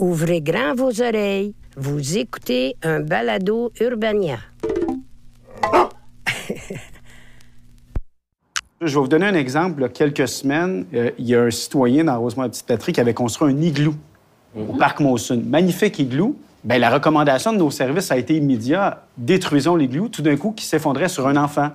Ouvrez grand vos oreilles. Vous écoutez un balado Urbania. Je vais vous donner un exemple. Il y a quelques semaines, euh, il y a un citoyen dans Rosemont-Petite-Patrie qui avait construit un igloo au parc Monsun. Magnifique igloo. Bien, la recommandation de nos services a été immédiate. Détruisons l'igloo, tout d'un coup, qui s'effondrait sur un enfant.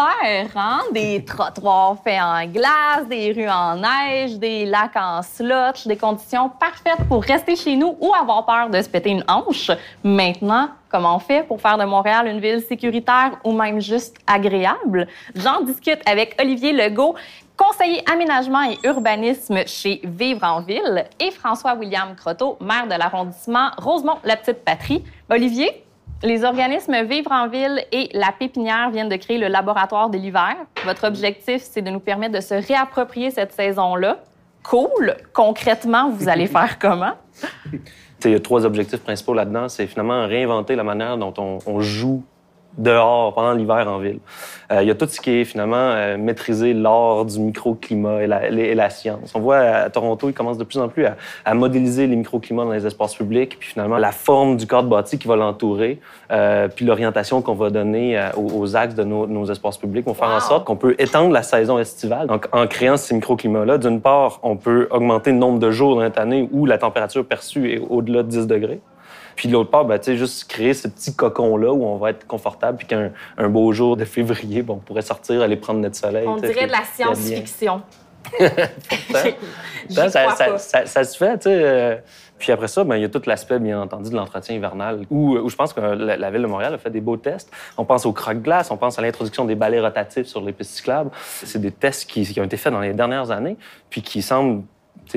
Hein? Des trottoirs faits en glace, des rues en neige, des lacs en slot, des conditions parfaites pour rester chez nous ou avoir peur de se péter une hanche. Maintenant, comment on fait pour faire de Montréal une ville sécuritaire ou même juste agréable? J'en discute avec Olivier Legault, conseiller aménagement et urbanisme chez Vivre en Ville, et François-William Croteau, maire de l'arrondissement Rosemont-la-Petite-Patrie. Olivier, les organismes Vivre en Ville et La Pépinière viennent de créer le laboratoire de l'hiver. Votre objectif, c'est de nous permettre de se réapproprier cette saison-là. Cool. Concrètement, vous allez faire comment? Il y a trois objectifs principaux là-dedans. C'est finalement réinventer la manière dont on, on joue dehors pendant l'hiver en ville. Euh, il y a tout ce qui est finalement euh, maîtriser l'art du microclimat et la, et la, science. On voit à Toronto, ils commencent de plus en plus à, à, modéliser les microclimats dans les espaces publics, puis finalement la forme du cadre bâti qui va l'entourer, euh, puis l'orientation qu'on va donner euh, aux, aux, axes de nos, nos, espaces publics vont faire wow. en sorte qu'on peut étendre la saison estivale. Donc, en créant ces microclimats-là, d'une part, on peut augmenter le nombre de jours dans cette année où la température perçue est au-delà de 10 degrés. Puis de l'autre part, ben, juste créer ce petit cocon-là où on va être confortable, puis qu'un un beau jour de février, bon, on pourrait sortir, aller prendre notre soleil. On dirait de la science-fiction. ça, ça, ça, ça, se fait, tu sais. Euh... Puis après ça, ben, il y a tout l'aspect, bien entendu, de l'entretien hivernal, où, où, je pense que la, la, Ville de Montréal a fait des beaux tests. On pense au croque-glace, on pense à l'introduction des balais rotatifs sur les pistes cyclables. C'est des tests qui, qui, ont été faits dans les dernières années, puis qui semblent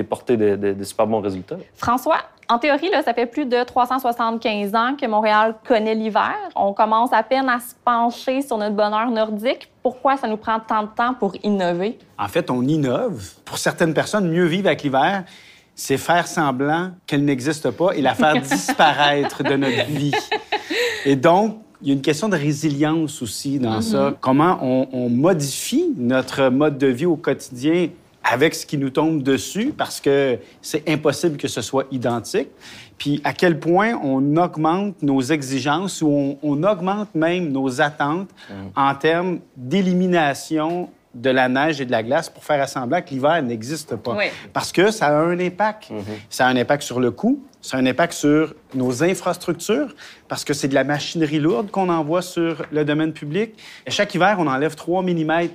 porter de, de, de super bons résultats. François, en théorie, là, ça fait plus de 375 ans que Montréal connaît l'hiver. On commence à peine à se pencher sur notre bonheur nordique. Pourquoi ça nous prend tant de temps pour innover? En fait, on innove. Pour certaines personnes, mieux vivre avec l'hiver, c'est faire semblant qu'elle n'existe pas et la faire disparaître de notre vie. Et donc, il y a une question de résilience aussi dans mm -hmm. ça. Comment on, on modifie notre mode de vie au quotidien avec ce qui nous tombe dessus parce que c'est impossible que ce soit identique. Puis à quel point on augmente nos exigences ou on, on augmente même nos attentes mmh. en termes d'élimination de la neige et de la glace pour faire assembler que l'hiver n'existe pas. Oui. Parce que ça a un impact. Mmh. Ça a un impact sur le coût, ça a un impact sur nos infrastructures, parce que c'est de la machinerie lourde qu'on envoie sur le domaine public. Et chaque hiver, on enlève 3 mm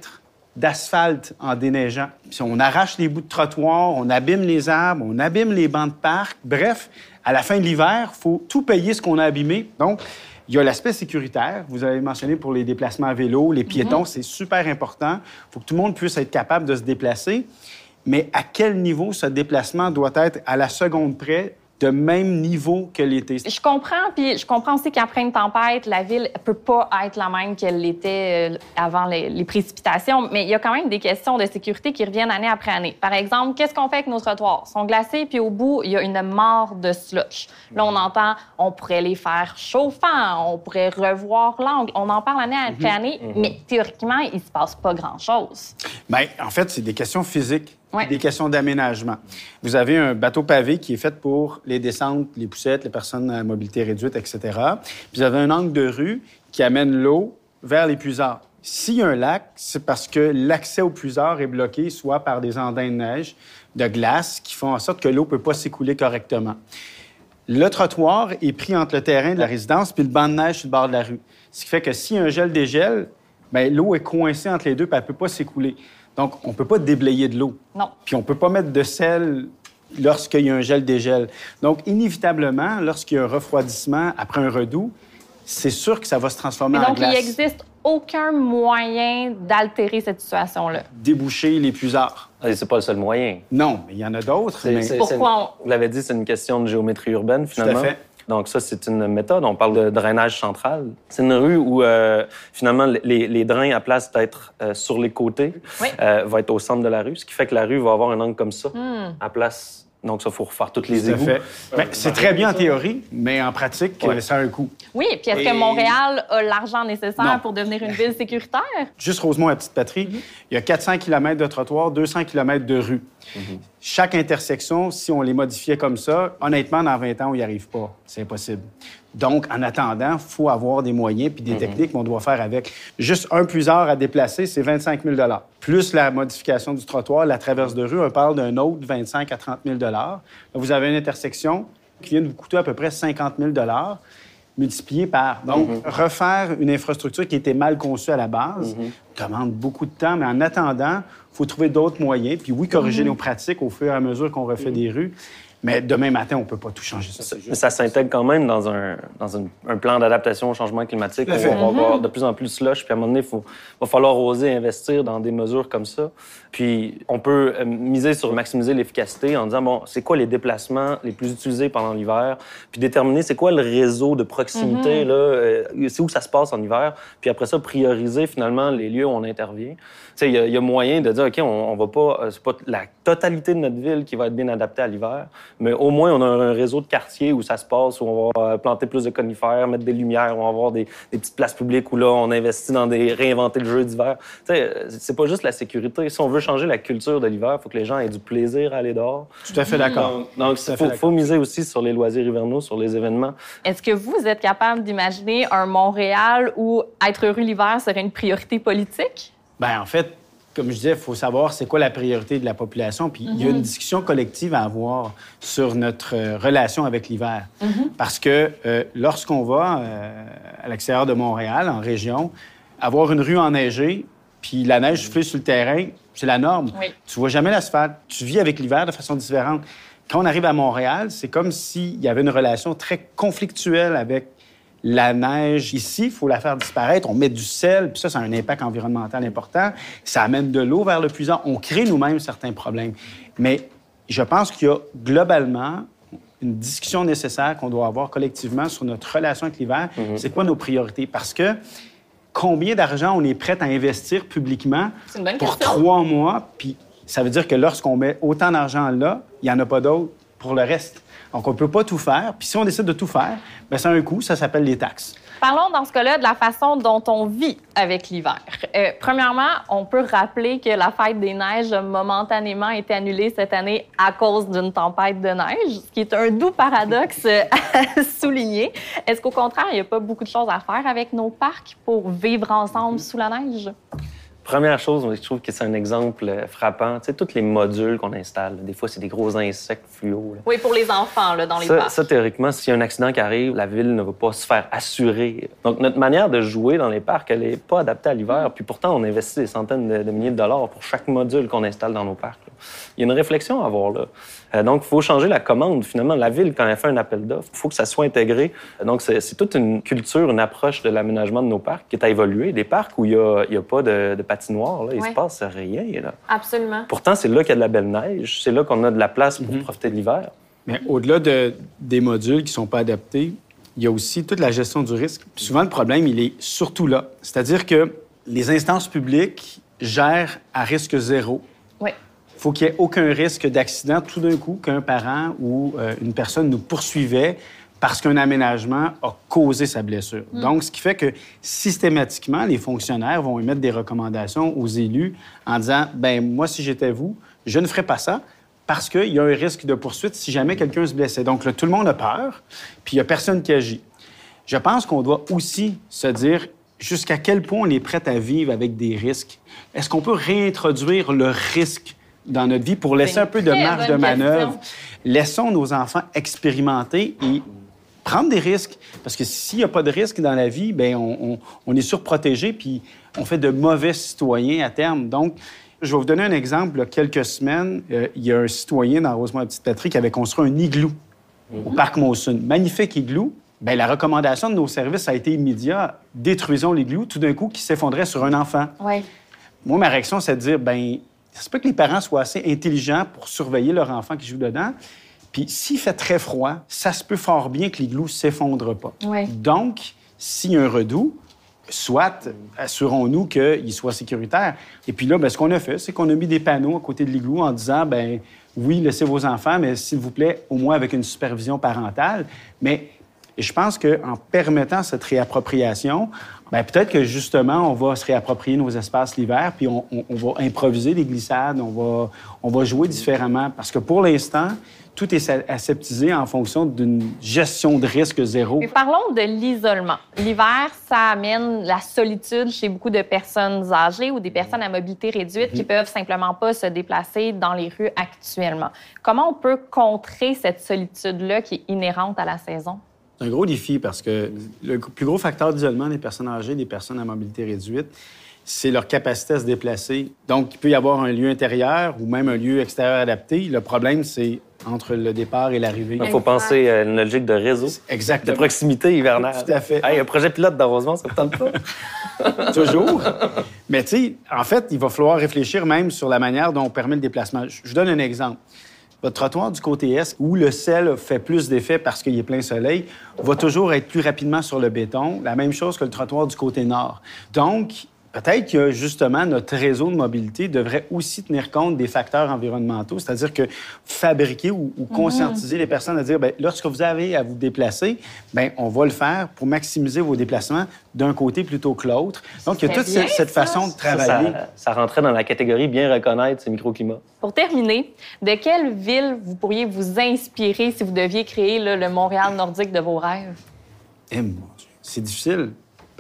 d'asphalte en déneigeant. Puis on arrache les bouts de trottoir, on abîme les arbres, on abîme les bancs de parc. Bref, à la fin de l'hiver, il faut tout payer ce qu'on a abîmé. Donc, il y a l'aspect sécuritaire. Vous avez mentionné pour les déplacements à vélo, les piétons, mm -hmm. c'est super important. Il faut que tout le monde puisse être capable de se déplacer. Mais à quel niveau ce déplacement doit être à la seconde près de même niveau que l'été. Je comprends, puis je comprends aussi qu'après une tempête, la ville peut pas être la même qu'elle l'était avant les, les, précipitations, mais il y a quand même des questions de sécurité qui reviennent année après année. Par exemple, qu'est-ce qu'on fait avec nos trottoirs? Ils sont glacés, puis au bout, il y a une mort de slush. Là, on entend, on pourrait les faire chauffants, on pourrait revoir l'angle. On en parle année après année, mm -hmm. mais théoriquement, il se passe pas grand-chose. Bien, en fait, c'est des questions physiques. Des questions d'aménagement. Vous avez un bateau pavé qui est fait pour les descentes, les poussettes, les personnes à mobilité réduite, etc. Puis vous avez un angle de rue qui amène l'eau vers les puisards. S'il y a un lac, c'est parce que l'accès aux puisards est bloqué soit par des andins de neige, de glace, qui font en sorte que l'eau ne peut pas s'écouler correctement. Le trottoir est pris entre le terrain de la résidence puis le banc de neige sur le bord de la rue. Ce qui fait que si un gel dégèle, l'eau est coincée entre les deux et elle ne peut pas s'écouler. Donc, on ne peut pas déblayer de l'eau. Non. Puis on ne peut pas mettre de sel lorsqu'il y a un gel-dégel. Donc, inévitablement, lorsqu'il y a un refroidissement après un redout, c'est sûr que ça va se transformer Mais en donc, il glace. n'existe aucun moyen d'altérer cette situation-là. Déboucher les puisards. Et c'est pas le seul moyen. Non, mais il y en a d'autres. Mais- Pourquoi on- Vous l'avez dit, c'est une question de géométrie urbaine, finalement. fait. Donc ça, c'est une méthode. On parle de drainage central. C'est une rue où, euh, finalement, les, les drains, à place d'être euh, sur les côtés, Oui. euh, vont être au centre de la rue, ce qui fait que la rue va avoir un angle comme ça, Hmm. à place... Donc ça, il faut refaire toutes les Tout à égouts. fait. Ben, c'est très bien en théorie, mais en pratique, Ouais. ça a un coût. Oui, puis est-ce Et- que Montréal a l'argent nécessaire Non. pour devenir une ville sécuritaire? Juste Rosemont, la petite patrie, il y a 400 km de trottoirs, 200 km de rue. Chaque intersection, si on les modifiait comme ça, honnêtement, dans 20 ans, on n'y arrive pas. C'est impossible. Donc, en attendant, il faut avoir des moyens puis des techniques qu'on doit faire avec. Juste un puisard à déplacer, c'est 25 000 Plus la modification du trottoir, la traverse de rue, on parle d'un autre 25 à 30 000 Là, Vous avez une intersection qui vient de vous coûter à peu près 50 000 multiplié par. Donc, refaire une infrastructure qui était mal conçue à la base demande beaucoup de temps, mais en attendant, il faut trouver d'autres moyens. Puis oui, corriger nos pratiques au fur et à mesure qu'on refait des rues. Mais demain matin, on ne peut pas tout changer. Ça, juste- ça s'intègre quand même dans un, dans un, un plan d'adaptation au changement climatique. Où on va avoir de plus en plus de slush, puis à un moment donné, il va falloir oser investir dans des mesures comme ça. Puis on peut euh, miser sur maximiser l'efficacité en disant, bon, c'est quoi les déplacements les plus utilisés pendant l'hiver, puis déterminer c'est quoi le réseau de proximité, là, euh, c'est où ça se passe en hiver, puis après ça, prioriser finalement les lieux où on intervient. Tu sais, il y, a- il y a moyen de dire, OK, on, on va pas, euh, c'est pas la totalité de notre ville qui va être bien adaptée à l'hiver, mais au moins, on a un réseau de quartiers où ça se passe, où on va euh, planter plus de conifères, mettre des lumières, où on va avoir des, des petites places publiques où là, on investit dans des réinventer le jeu d'hiver. Tu sais, euh, c'est pas juste la sécurité. Si on veut changer la culture de l'hiver, il faut que les gens aient du plaisir à aller dehors. Tout à fait d'accord. Donc, il faut, faut miser aussi sur les loisirs hivernaux, sur les événements. Est-ce que vous êtes capable d'imaginer un Montréal où être heureux l'hiver serait une priorité politique? Ben, en fait, comme je disais, il faut savoir c'est quoi la priorité de la population. Puis il y a une discussion collective à avoir sur notre euh, relation avec l'hiver. Parce que euh, lorsqu'on va euh, à l'extérieur de Montréal, en région, avoir une rue enneigée, puis la neige souffler sur le terrain, c'est la norme. Oui. Tu vois jamais l'asphalte. Tu vis avec l'hiver de façon différente. Quand on arrive à Montréal, c'est comme s'il y avait une relation très conflictuelle avec la neige ici, il faut la faire disparaître. On met du sel, puis ça, ça a un impact environnemental important. Ça amène de l'eau vers le puissant. On crée nous-mêmes certains problèmes. Mais je pense qu'il y a globalement une discussion nécessaire qu'on doit avoir collectivement sur notre relation avec l'hiver. C'est quoi nos priorités? Parce que combien d'argent on est prêt à investir publiquement pour trois mois? Puis ça veut dire que lorsqu'on met autant d'argent là, il n'y en a pas d'autre pour le reste. Donc, on ne peut pas tout faire. Puis si on décide de tout faire, bien, ça a un coût, ça s'appelle les taxes. Parlons dans ce cas-là de la façon dont on vit avec l'hiver. Euh, premièrement, on peut rappeler que la fête des neiges a momentanément été annulée cette année à cause d'une tempête de neige, ce qui est un doux paradoxe à souligner. Est-ce qu'au contraire, il n'y a pas beaucoup de choses à faire avec nos parcs pour vivre ensemble sous la neige? Première chose, je trouve que c'est un exemple euh, frappant. Tu sais, tous les modules qu'on installe, là, des fois, c'est des gros insectes fluo. là. Oui, pour les enfants, là, dans les Ça, parcs. ça, théoriquement, s'il y a un accident qui arrive, la ville ne va pas se faire assurer. Donc, notre manière de jouer dans les parcs, elle n'est pas adaptée à l'hiver. Puis pourtant, on investit des centaines de, de milliers de dollars pour chaque module qu'on installe dans nos parcs. là. Il y a une réflexion à avoir là. Euh, donc, il faut changer la commande. Finalement, la ville, quand elle fait un appel d'offres, il faut que ça soit intégré. Donc, c'est c'est toute une culture, une approche de l'aménagement de nos parcs qui est à évoluer. Des parcs où il n'y a, y a pas de, de patinoire, là, il Ouais. se passe rien. Là. Absolument. Pourtant, c'est là qu'il y a de la belle neige. C'est là qu'on a de la place pour profiter de l'hiver. Mais au-delà de- des modules qui ne sont pas adaptés, il y a aussi toute la gestion du risque. Puis souvent, le problème, il est surtout là. C'est-à-dire que les instances publiques gèrent à risque zéro. Faut qu'il n'y ait aucun risque d'accident tout d'un coup qu'un parent ou euh, une personne nous poursuivait parce qu'un aménagement a causé sa blessure. Donc, ce qui fait que systématiquement, les fonctionnaires vont émettre des recommandations aux élus en disant, ben moi, si j'étais vous, je ne ferais pas ça parce qu'il y a un risque de poursuite si jamais quelqu'un se blessait. Donc, là, tout le monde a peur, puis il n'y a personne qui agit. Je pense qu'on doit aussi se dire jusqu'à quel point on est prêt à vivre avec des risques. Est-ce qu'on peut réintroduire le risque dans notre vie pour laisser C'est un peu de marge de manœuvre? question. Laissons nos enfants expérimenter et prendre des risques. Parce que s'il n'y a pas de risque dans la vie, ben on, on- on est surprotégé puis on fait de mauvais citoyens à terme. Donc, Je vais vous donner un exemple. Il y a quelques semaines, euh, il y a un citoyen dans Rosemont-Petite-Patrie qui avait construit un igloo au parc Monsun. Magnifique igloo. Bien, la recommandation de nos services a été immédiate. Détruisons l'igloo, tout d'un coup, qui s'effondrait sur un enfant. Oui. Moi, ma réaction, c'est de dire, ben, ça se peut que les parents soient assez intelligents pour surveiller leur enfant qui joue dedans. Puis s'il fait très froid, ça se peut fort bien que l'igloo ne s'effondre pas. Ouais. Donc, s'il y a un redout, soit assurons-nous qu'il soit sécuritaire. Et puis là, ben, ce qu'on a fait, c'est qu'on a mis des panneaux à côté de l'igloo en disant, ben oui, laissez vos enfants, mais s'il vous plaît, au moins avec une supervision parentale. Mais je pense qu'en permettant cette réappropriation, ben, peut-être que justement, on va se réapproprier nos espaces l'hiver, puis on, on- on va improviser des glissades, on va, on va jouer différemment. Parce que pour l'instant, tout est aseptisé en fonction d'une gestion de risque zéro. Mais parlons de l'isolement. L'hiver, ça amène la solitude chez beaucoup de personnes âgées ou des personnes à mobilité réduite qui peuvent simplement pas se déplacer dans les rues actuellement. Comment on peut contrer cette solitude-là qui est inhérente à la saison? C'est un gros défi parce que le plus gros facteur d'isolement des personnes âgées, des personnes à mobilité réduite, c'est leur capacité à se déplacer. Donc, il peut y avoir un lieu intérieur ou même un lieu extérieur adapté. Le problème, c'est entre le départ et l'arrivée. Il faut penser à une logique de réseau, de Exactement. proximité hivernale. Tout à fait. Hey, un projet pilote dans Rosemont, ça vous tente pas? Toujours. Mais tu sais, en fait, il va falloir réfléchir même sur la manière dont on permet le déplacement. Je vous donne un exemple. Votre trottoir du côté est, où le sel fait plus d'effet parce qu'il est plein soleil, va toujours être plus rapidement sur le béton. La même chose que le trottoir du côté nord. Donc, peut-être que justement notre réseau de mobilité devrait aussi tenir compte des facteurs environnementaux, c'est-à-dire que fabriquer ou, ou conscientiser les personnes à dire, bien, lorsque vous avez à vous déplacer, bien, on va le faire pour maximiser vos déplacements d'un côté plutôt que l'autre. Donc, il y a toute bien, cette, façon de Ça, travailler. ça, ça rentrait dans la catégorie bien reconnaître ces microclimats. Pour terminer, de quelle ville vous pourriez vous inspirer si vous deviez créer là, le Montréal nordique de vos rêves? Eh, mon Dieu, c'est difficile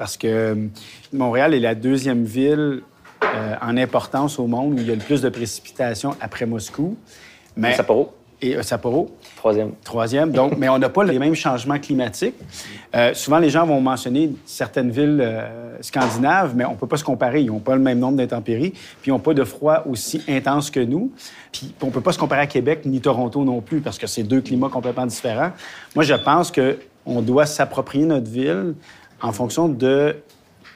parce que euh, Montréal est la deuxième ville euh, en importance au monde où il y a le plus de précipitations après Moscou. Mais, Sapporo, Et euh, Sapporo, troisième. troisième. Donc, mais on n'a pas les mêmes changements climatiques. Euh, souvent, les gens vont mentionner certaines villes euh, scandinaves, mais on ne peut pas se comparer. Ils n'ont pas le même nombre d'intempéries, puis ils n'ont pas de froid aussi intense que nous. Puis on ne peut pas se comparer à Québec ni Toronto non plus, parce que c'est deux climats complètement différents. Moi, je pense qu'on doit s'approprier notre ville en fonction de,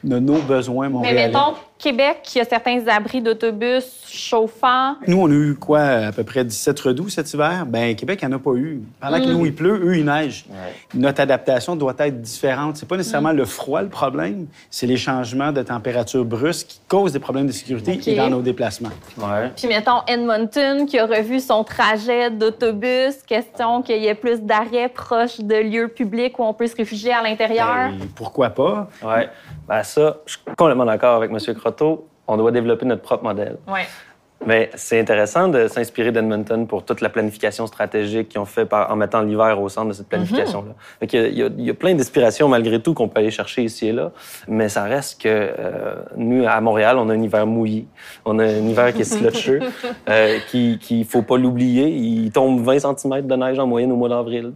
de nos besoins Mais montréalais. mettons, Québec, il y a certains abris d'autobus chauffants. Nous, on a eu quoi, à peu près 17 redoux cet hiver? Ben Québec, il n'y en a pas eu. Pendant que nous, il pleut, eux, il neige. Notre adaptation doit être différente. C'est pas nécessairement le froid le problème, c'est les changements de température brusques qui causent des problèmes de sécurité et dans nos déplacements. Ouais. Puis mettons Edmonton qui a revu son trajet d'autobus, question qu'il y ait plus d'arrêts proches de lieux publics où on peut se réfugier à l'intérieur. Ben, pourquoi pas? Ouais. Ben ça, je suis complètement d'accord avec M. On doit développer notre propre modèle. Mais c'est intéressant de s'inspirer d'Edmonton pour toute la planification stratégique qu'ils ont fait par- en mettant l'hiver au centre de cette planification-là. Fait qu'il y a- il, y a, il y a plein d'inspirations malgré tout qu'on peut aller chercher ici et là, mais ça reste que euh, nous, à Montréal, on a un hiver mouillé. On a un hiver qui est slotcheux, euh, qui qu'il faut pas l'oublier. Il tombe 20 cm de neige en moyenne au mois d'avril.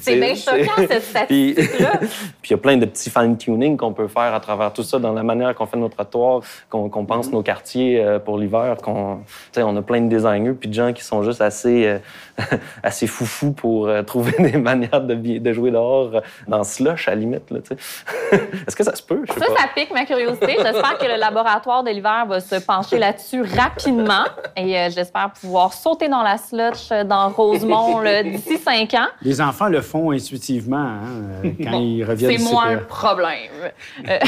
C'est bien choquant, cette statistique-là. puis il y a plein de petits fine-tuning qu'on peut faire à travers tout ça, dans la manière qu'on fait nos trottoirs, qu'on pense nos quartiers euh, pour l'hiver. Qu'on- tu sais, On a plein de designers puis de gens qui sont juste assez, euh, assez foufous pour euh, trouver des manières de, jouer dehors euh, dans slush, à la limite. Est-ce que ça se peut? Ça, pas. ça pique ma curiosité. J'espère que le laboratoire de l'hiver va se pencher là-dessus rapidement. Et euh, j'espère pouvoir sauter dans la euh, dans Rosemont là, d'ici cinq ans. Les enfants le font intuitivement hein, quand ils reviennent C'est du moi CPE. le problème. Euh,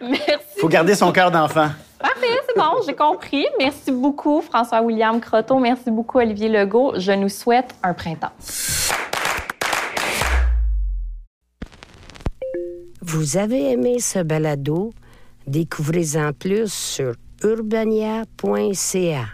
Merci. faut garder son cœur d'enfant. Parfait, c'est bon, j'ai compris. Merci beaucoup, François-William Croteau. Merci beaucoup, Olivier Legault. Je nous souhaite un printemps. Vous avez aimé ce balado? Découvrez-en plus sur urbania.ca.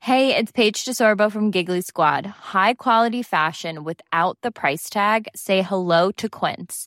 Hey, it's Paige DeSorbo from Giggly Squad. High quality fashion without the price tag. Say hello to Quince.